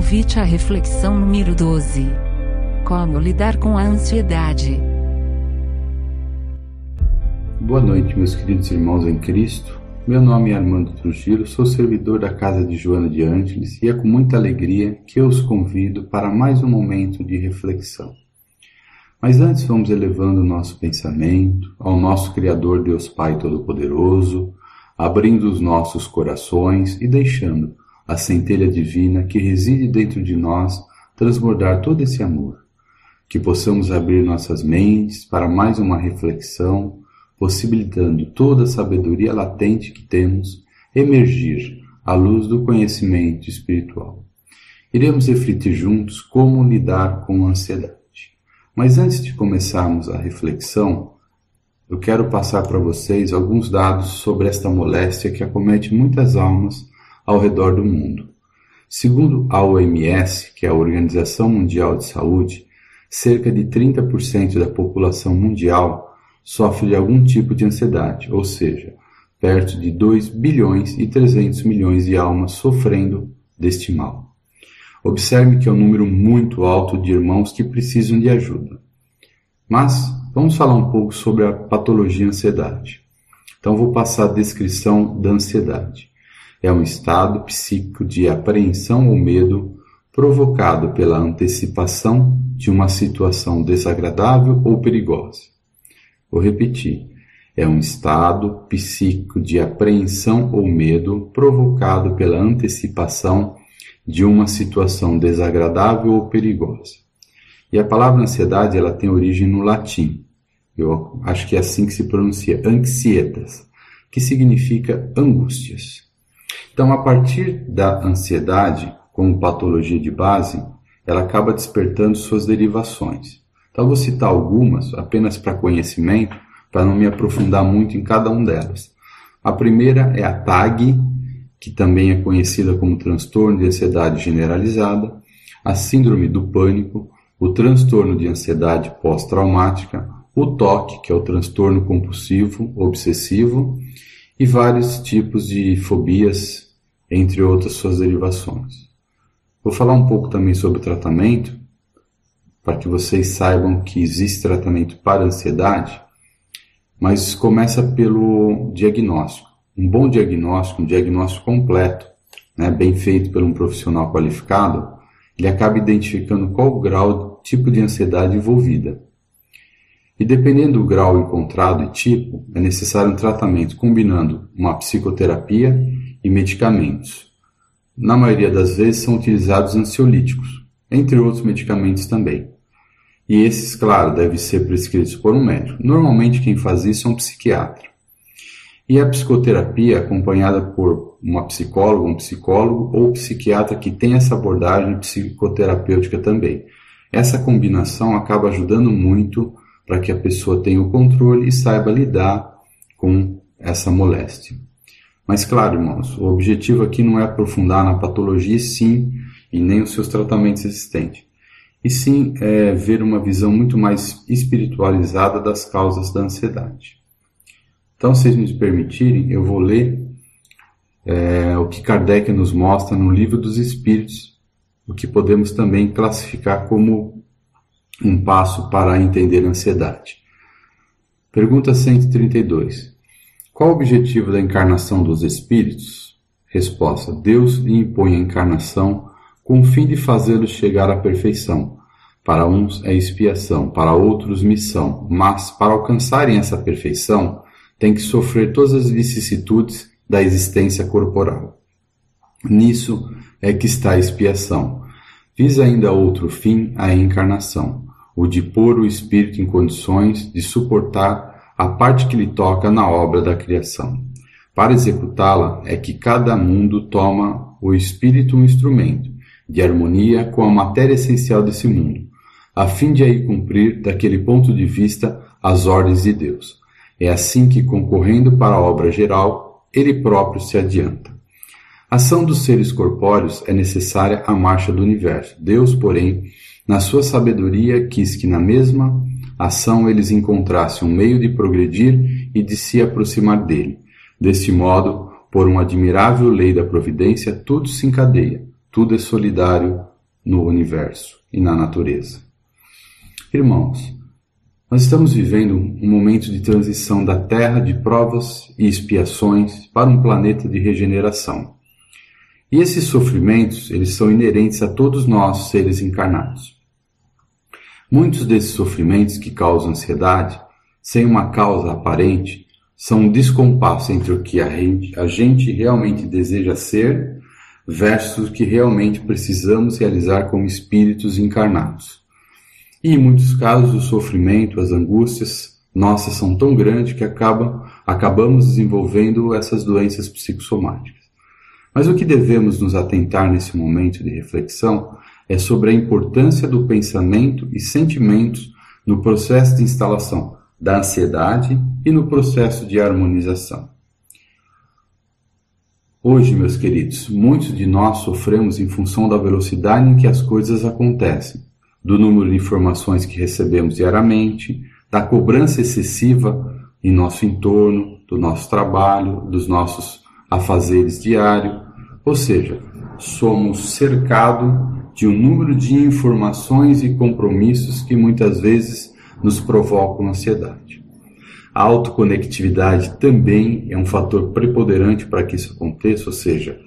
Convite à reflexão número 12. Como lidar com a ansiedade? Boa noite, meus queridos irmãos em Cristo. Meu nome é Armando Trujillo, sou servidor da casa de Joana de Ângeles e é com muita alegria que eu os convido para mais um momento de reflexão. Mas antes vamos elevando o nosso pensamento ao nosso Criador Deus Pai Todo-Poderoso, abrindo os nossos corações e deixando a centelha divina que reside dentro de nós transbordar todo esse amor. Que possamos abrir nossas mentes para mais uma reflexão, possibilitando toda a sabedoria latente que temos emergir à luz do conhecimento espiritual. Iremos refletir juntos como lidar com a ansiedade. Mas antes de começarmos a reflexão, eu quero passar para vocês alguns dados sobre esta moléstia que acomete muitas almas ao redor do mundo. Segundo a OMS, que é a Organização Mundial de Saúde, cerca de 30% da população mundial sofre de algum tipo de ansiedade, ou seja, perto de 2 bilhões e 300 milhões de almas sofrendo deste mal. Observe que é um número muito alto de irmãos que precisam de ajuda. Mas vamos falar um pouco sobre a patologia ansiedade. Então vou passar a descrição da ansiedade. É um estado psíquico de apreensão ou medo provocado pela antecipação de uma situação desagradável ou perigosa. Vou repetir. É um estado psíquico de apreensão ou medo provocado pela antecipação de uma situação desagradável ou perigosa. E a palavra ansiedade ela tem origem no latim. Eu acho que é assim que se pronuncia, anxietas, que significa angústias. Então, a partir da ansiedade, como patologia de base, ela acaba despertando suas derivações. Então, vou citar algumas, apenas para conhecimento, para não me aprofundar muito em cada uma delas. A primeira é a TAG, que também é conhecida como transtorno de ansiedade generalizada, a síndrome do pânico, o transtorno de ansiedade pós-traumática, o TOC, que é o transtorno compulsivo obsessivo, e vários tipos de fobias entre outras suas derivações. Vou falar um pouco também sobre o tratamento, para que vocês saibam que existe tratamento para ansiedade, mas começa pelo diagnóstico. Um bom diagnóstico, um diagnóstico completo, né, bem feito por um profissional qualificado, ele acaba identificando qual o grau, tipo de ansiedade envolvida. E dependendo do grau encontrado e tipo, é necessário um tratamento combinando uma psicoterapia e medicamentos. Na maioria das vezes são utilizados ansiolíticos, entre outros medicamentos também. E esses, claro, devem ser prescritos por um médico. Normalmente quem faz isso é um psiquiatra. E a psicoterapia acompanhada por uma psicóloga, um psicólogo ou psiquiatra que tem essa abordagem psicoterapêutica também. Essa combinação acaba ajudando muito para que a pessoa tenha o controle e saiba lidar com essa moléstia. Mas claro, irmãos, o objetivo aqui não é aprofundar na patologia, sim, e nem os seus tratamentos existentes, e sim é ver uma visão muito mais espiritualizada das causas da ansiedade. Então, se vocês me permitirem, eu vou ler é, o que Kardec nos mostra no Livro dos Espíritos, o que podemos também classificar como um passo para entender a ansiedade. Pergunta 132. Qual o objetivo da encarnação dos espíritos? Resposta: Deus lhe impõe a encarnação com o fim de fazê-los chegar à perfeição. Para uns é expiação, para outros missão, mas para alcançarem essa perfeição, tem que sofrer todas as vicissitudes da existência corporal. Nisso é que está a expiação. Visa ainda outro fim a encarnação, o de pôr o espírito em condições de suportar a parte que lhe toca na obra da criação. Para executá-la é que cada mundo toma o espírito um instrumento de harmonia com a matéria essencial desse mundo, a fim de aí cumprir, daquele ponto de vista, as ordens de Deus. É assim que, concorrendo para a obra geral, ele próprio se adianta. A ação dos seres corpóreos é necessária à marcha do universo. Deus, porém, na sua sabedoria, quis que na mesma ação eles encontrassem um meio de progredir e de se aproximar dele. Deste modo, por uma admirável lei da providência, tudo se encadeia, tudo é solidário, no universo e na natureza. Irmãos, nós estamos vivendo um momento de transição da Terra de provas e expiações para um planeta de regeneração. E esses sofrimentos, eles são inerentes a todos nós, seres encarnados. Muitos desses sofrimentos que causam ansiedade, sem uma causa aparente, são um descompasso entre o que a gente, realmente deseja ser versus o que realmente precisamos realizar como espíritos encarnados. E em muitos casos o sofrimento, as angústias nossas são tão grandes que acabam, acabamos desenvolvendo essas doenças psicossomáticas. Mas o que devemos nos atentar nesse momento de reflexão é sobre a importância do pensamento e sentimentos no processo de instalação da ansiedade e no processo de harmonização. Hoje, meus queridos, muitos de nós sofremos em função da velocidade em que as coisas acontecem, do número de informações que recebemos diariamente, da cobrança excessiva em nosso entorno, do nosso trabalho, dos nossos afazeres diários, ou seja, somos cercados de um número de informações e compromissos que muitas vezes nos provocam ansiedade. A autoconectividade também é um fator preponderante para que isso aconteça, ou seja,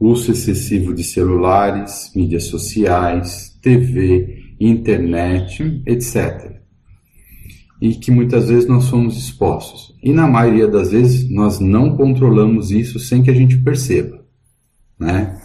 uso excessivo de celulares, mídias sociais, TV, internet, etc. E que muitas vezes nós somos expostos. E na maioria das vezes nós não controlamos isso sem que a gente perceba. Né?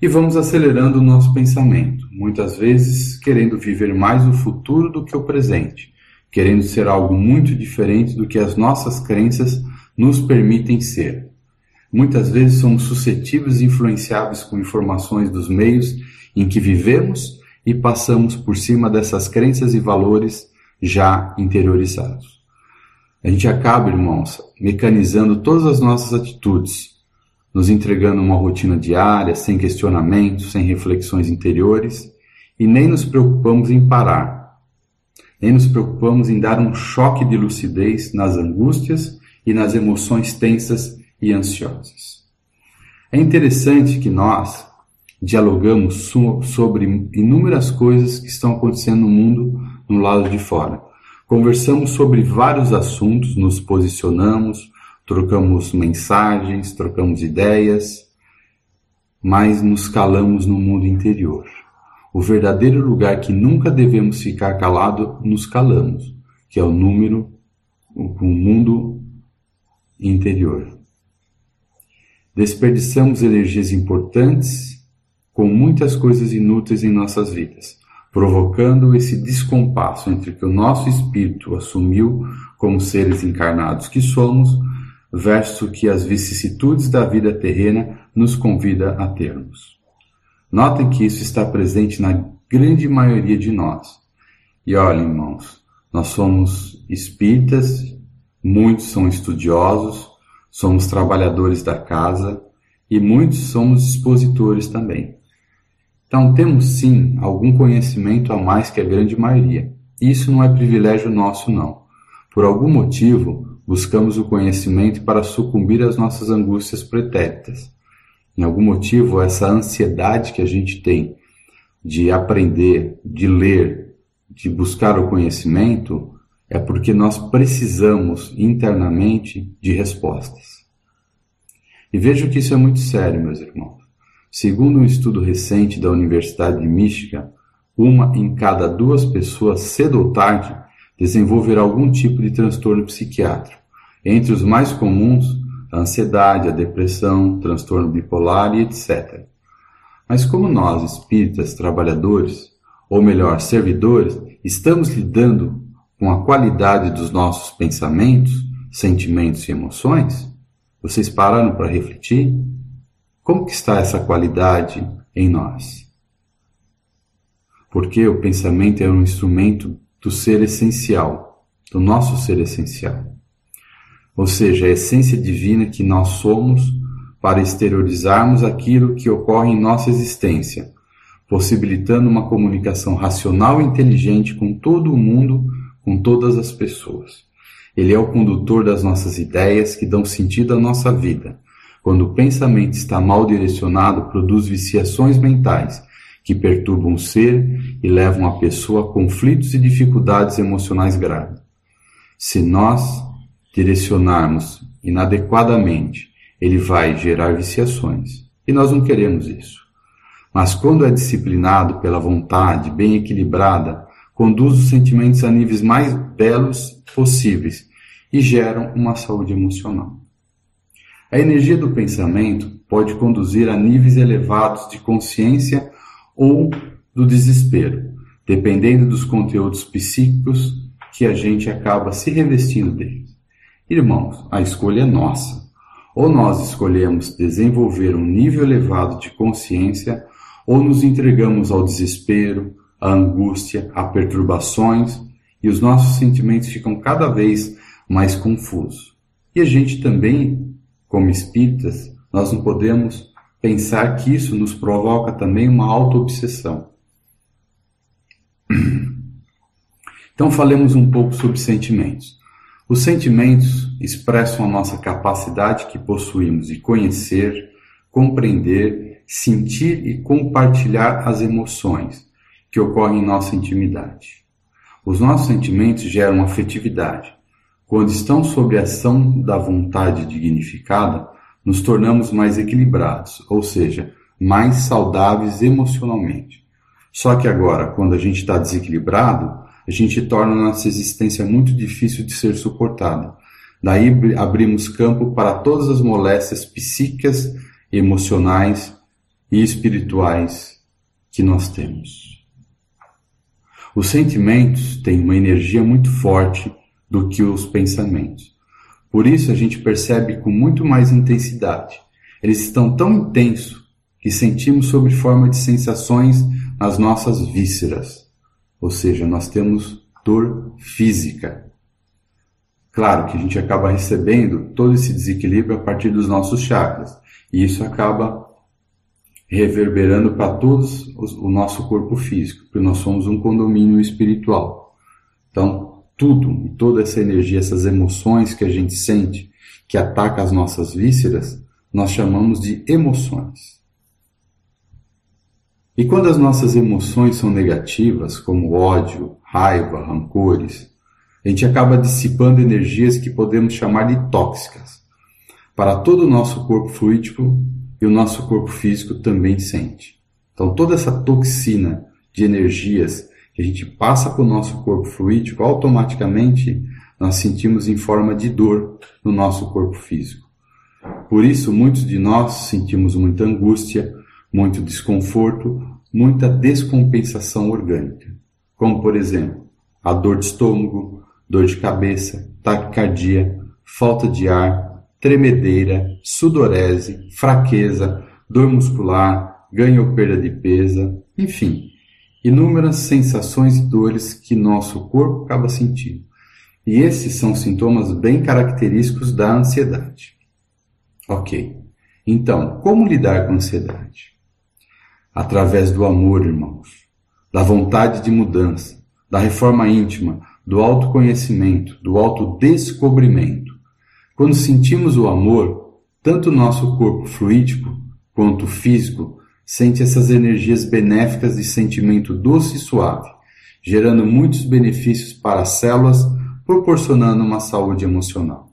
E vamos acelerando o nosso pensamento, muitas vezes querendo viver mais o futuro do que o presente, querendo ser algo muito diferente do que as nossas crenças nos permitem ser. Muitas vezes somos suscetíveis e influenciáveis com informações dos meios em que vivemos e passamos por cima dessas crenças e valores já interiorizados. A gente acaba, irmãos, mecanizando todas as nossas atitudes, nos entregando uma rotina diária, sem questionamentos, sem reflexões interiores, e nem nos preocupamos em parar, nem nos preocupamos em dar um choque de lucidez nas angústias e nas emoções tensas e ansiosas. É interessante que nós dialogamos sobre inúmeras coisas que estão acontecendo no mundo no lado de fora. Conversamos sobre vários assuntos, nos posicionamos, trocamos mensagens, trocamos ideias, mas nos calamos no mundo interior. O verdadeiro lugar que nunca devemos ficar calado, nos calamos, que é o número, o mundo interior. Desperdiçamos energias importantes com muitas coisas inúteis em nossas vidas, provocando esse descompasso entre o que o nosso espírito assumiu como seres encarnados que somos verso que as vicissitudes da vida terrena nos convida a termos. Notem que isso está presente na grande maioria de nós. E olhem, irmãos, nós somos espíritas, muitos são estudiosos, somos trabalhadores da casa e muitos somos expositores também. Então temos sim algum conhecimento a mais que a grande maioria. Isso não é privilégio nosso, não. Por algum motivo, buscamos o conhecimento para sucumbir às nossas angústias pretéritas. Em algum motivo, essa ansiedade que a gente tem de aprender, de ler, de buscar o conhecimento, é porque nós precisamos internamente de respostas. E vejo que isso é muito sério, meus irmãos. Segundo um estudo recente da Universidade de Michigan, uma em cada duas pessoas, cedo ou tarde, desenvolver algum tipo de transtorno psiquiátrico. Entre os mais comuns, a ansiedade, a depressão, transtorno bipolar e etc. Mas como nós, espíritas, trabalhadores, ou melhor, servidores, estamos lidando com a qualidade dos nossos pensamentos, sentimentos e emoções, vocês pararam para refletir? Como que está essa qualidade em nós? Porque o pensamento é um instrumento do ser essencial, do nosso ser essencial. Ou seja, a essência divina que nós somos para exteriorizarmos aquilo que ocorre em nossa existência, possibilitando uma comunicação racional e inteligente com todo o mundo, com todas as pessoas. Ele é o condutor das nossas ideias que dão sentido à nossa vida. Quando o pensamento está mal direcionado, produz viciações mentais que perturbam o ser e levam a pessoa a conflitos e dificuldades emocionais graves. Se nós direcionarmos inadequadamente, ele vai gerar viciações. E nós não queremos isso. Mas quando é disciplinado pela vontade, bem equilibrada, conduz os sentimentos a níveis mais belos possíveis e geram uma saúde emocional. A energia do pensamento pode conduzir a níveis elevados de consciência ou do desespero, dependendo dos conteúdos psíquicos que a gente acaba se revestindo deles. Irmãos, a escolha é nossa. Ou nós escolhemos desenvolver um nível elevado de consciência, ou nos entregamos ao desespero, à angústia, a perturbações, e os nossos sentimentos ficam cada vez mais confusos. E a gente também, como espíritas, nós não podemos pensar que isso nos provoca também uma auto-obsessão. Então falemos um pouco sobre sentimentos. Os sentimentos expressam a nossa capacidade que possuímos de conhecer, compreender, sentir e compartilhar as emoções que ocorrem em nossa intimidade. Os nossos sentimentos geram afetividade. Quando estão sob a ação da vontade dignificada, nos tornamos mais equilibrados, ou seja, mais saudáveis emocionalmente. Só que agora, quando a gente está desequilibrado, a gente torna nossa existência muito difícil de ser suportada. Daí abrimos campo para todas as moléstias psíquicas, emocionais e espirituais que nós temos. Os sentimentos têm uma energia muito forte do que os pensamentos. Por isso a gente percebe com muito mais intensidade. Eles estão tão intensos que sentimos sob forma de sensações nas nossas vísceras. Ou seja, nós temos dor física. Claro que a gente acaba recebendo todo esse desequilíbrio a partir dos nossos chakras. E isso acaba reverberando para todos o nosso corpo físico, porque nós somos um condomínio espiritual. Então, tudo, toda essa energia, essas emoções que a gente sente, que ataca as nossas vísceras, nós chamamos de emoções. E quando as nossas emoções são negativas, como ódio, raiva, rancores, a gente acaba dissipando energias que podemos chamar de tóxicas para todo o nosso corpo fluídico e o nosso corpo físico também sente. Então toda essa toxina de energias que a gente passa para o nosso corpo fluídico, automaticamente nós sentimos em forma de dor no nosso corpo físico. Por isso, muitos de nós sentimos muita angústia, muito desconforto, muita descompensação orgânica, como por exemplo a dor de estômago, dor de cabeça, taquicardia, falta de ar, tremedeira, sudorese, fraqueza, dor muscular, ganho ou perda de peso, enfim, inúmeras sensações e dores que nosso corpo acaba sentindo. E esses são sintomas bem característicos da ansiedade. Ok. Então, como lidar com a ansiedade? Através do amor, irmãos, da vontade de mudança, da reforma íntima, do autoconhecimento, do autodescobrimento. Quando sentimos o amor, tanto nosso corpo fluídico quanto físico sente essas energias benéficas de sentimento doce e suave, gerando muitos benefícios para as células, proporcionando uma saúde emocional.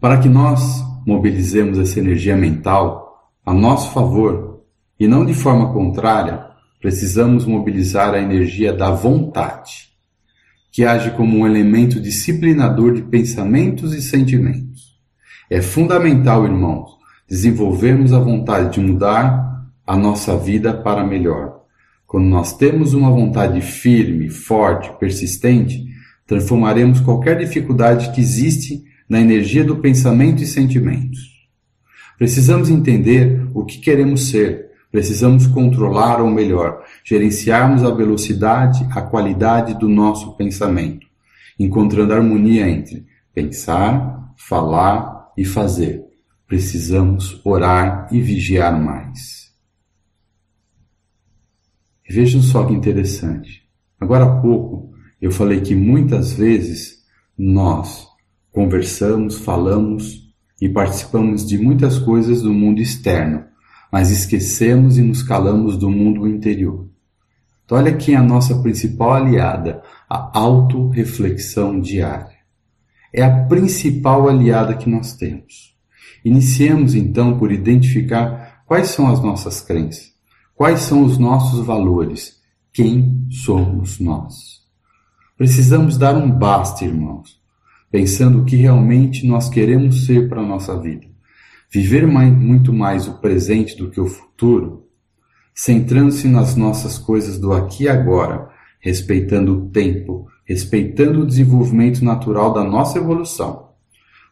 Para que nós mobilizemos essa energia mental a nosso favor e não de forma contrária, precisamos mobilizar a energia da vontade, que age como um elemento disciplinador de pensamentos e sentimentos. É fundamental, irmãos, desenvolvermos a vontade de mudar a nossa vida para melhor. Quando nós temos uma vontade firme, forte, persistente, transformaremos qualquer dificuldade que existe na energia do pensamento e sentimentos. Precisamos entender o que queremos ser. Precisamos controlar, ou melhor, gerenciarmos a velocidade, a qualidade do nosso pensamento, encontrando harmonia entre pensar, falar e fazer precisamos orar e vigiar mais. Vejam só que interessante. Agora há pouco eu falei que muitas vezes nós conversamos, falamos e participamos de muitas coisas do mundo externo, mas esquecemos e nos calamos do mundo interior. Então, olha aqui a nossa principal aliada, a autorreflexão diária. É a principal aliada que nós temos. Iniciemos então por identificar quais são as nossas crenças, quais são os nossos valores, quem somos nós. Precisamos dar um basta, irmãos, pensando o que realmente nós queremos ser para a nossa vida. Viver mais, muito mais o presente do que o futuro, centrando-se nas nossas coisas do aqui e agora, respeitando o tempo, respeitando o desenvolvimento natural da nossa evolução,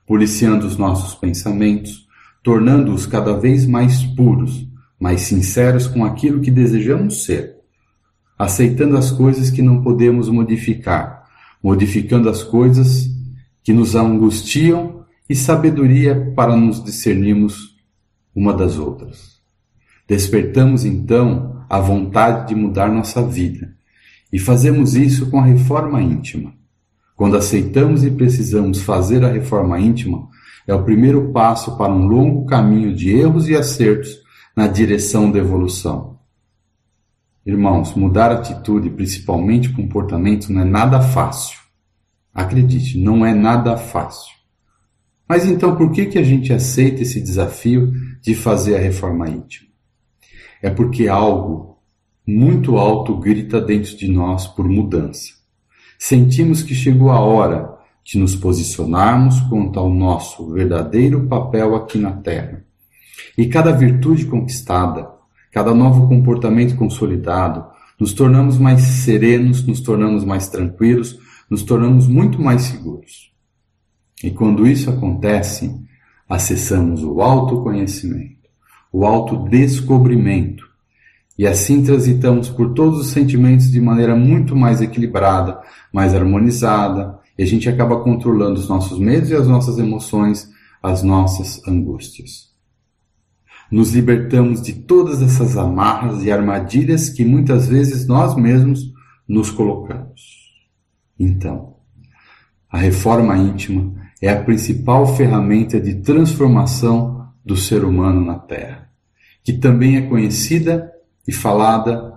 policiando os nossos pensamentos, tornando-os cada vez mais puros, mais sinceros com aquilo que desejamos ser, aceitando as coisas que não podemos modificar, modificando as coisas que nos angustiam e sabedoria para nos discernirmos uma das outras. Despertamos então a vontade de mudar nossa vida e fazemos isso com a reforma íntima. Quando aceitamos e precisamos fazer a reforma íntima, é o primeiro passo para um longo caminho de erros e acertos na direção da evolução. Irmãos, mudar atitude, principalmente comportamento, não é nada fácil. Acredite, não é nada fácil. Mas então por que, que a gente aceita esse desafio de fazer a reforma íntima? É porque algo muito alto grita dentro de nós por mudança. Sentimos que chegou a hora de nos posicionarmos quanto ao nosso verdadeiro papel aqui na Terra. E cada virtude conquistada, cada novo comportamento consolidado, nos tornamos mais serenos, nos tornamos mais tranquilos, nos tornamos muito mais seguros. E quando isso acontece, acessamos o autoconhecimento, o autodescobrimento, e assim transitamos por todos os sentimentos de maneira muito mais equilibrada, mais harmonizada, e a gente acaba controlando os nossos medos e as nossas emoções, as nossas angústias. Nos libertamos de todas essas amarras e armadilhas que muitas vezes nós mesmos nos colocamos. Então, a reforma íntima é a principal ferramenta de transformação do ser humano na Terra, que também é conhecida e falada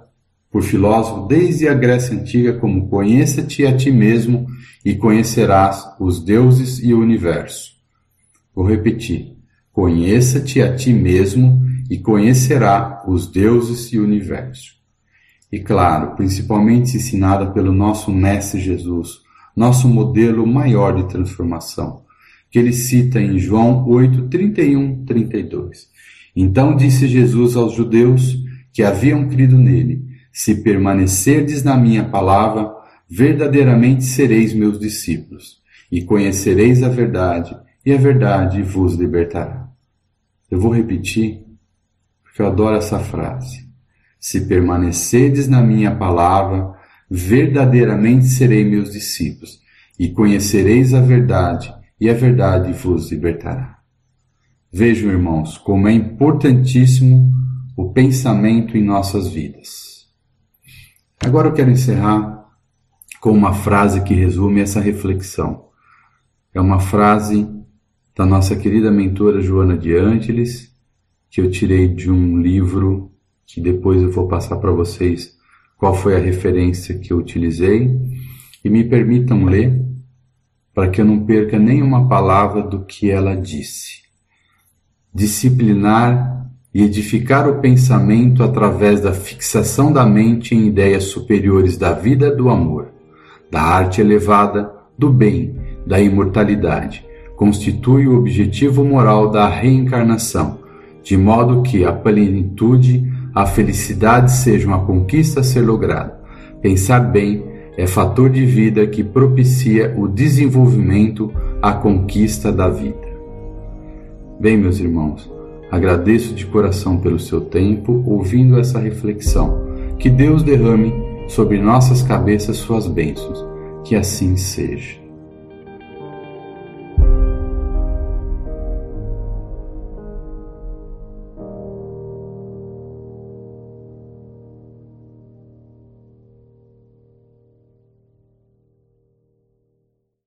por filósofos desde a Grécia Antiga como conheça-te a ti mesmo e conhecerás os deuses e o universo. Vou repetir. Conheça-te a ti mesmo e conhecerá os deuses e o universo. E claro, principalmente ensinada pelo nosso Mestre Jesus, nosso modelo maior de transformação, que ele cita em João 8, 31, 32. Então disse Jesus aos judeus que haviam crido nele: Se permanecerdes na minha palavra, verdadeiramente sereis meus discípulos, e conhecereis a verdade, e a verdade vos libertará. Eu vou repetir, porque eu adoro essa frase. Se permanecerdes na minha palavra, verdadeiramente serei meus discípulos, e conhecereis a verdade, e a verdade vos libertará. Vejam, irmãos, como é importantíssimo o pensamento em nossas vidas. Agora eu quero encerrar com uma frase que resume essa reflexão. É uma frase da nossa querida mentora Joana de Ângeles, que eu tirei de um livro que depois eu vou passar para vocês qual foi a referência que eu utilizei e me permitam ler para que eu não perca nenhuma palavra do que ela disse. Disciplinar e edificar o pensamento através da fixação da mente em ideias superiores da vida do amor, da arte elevada, do bem, da imortalidade, constitui o objetivo moral da reencarnação, de modo que a plenitude, a felicidade sejam a conquista a ser lograda. Pensar bem é fator de vida que propicia o desenvolvimento, a conquista da vida. Bem, meus irmãos, Agradeço de coração pelo seu tempo ouvindo essa reflexão. Que Deus derrame sobre nossas cabeças suas bênçãos. Que assim seja.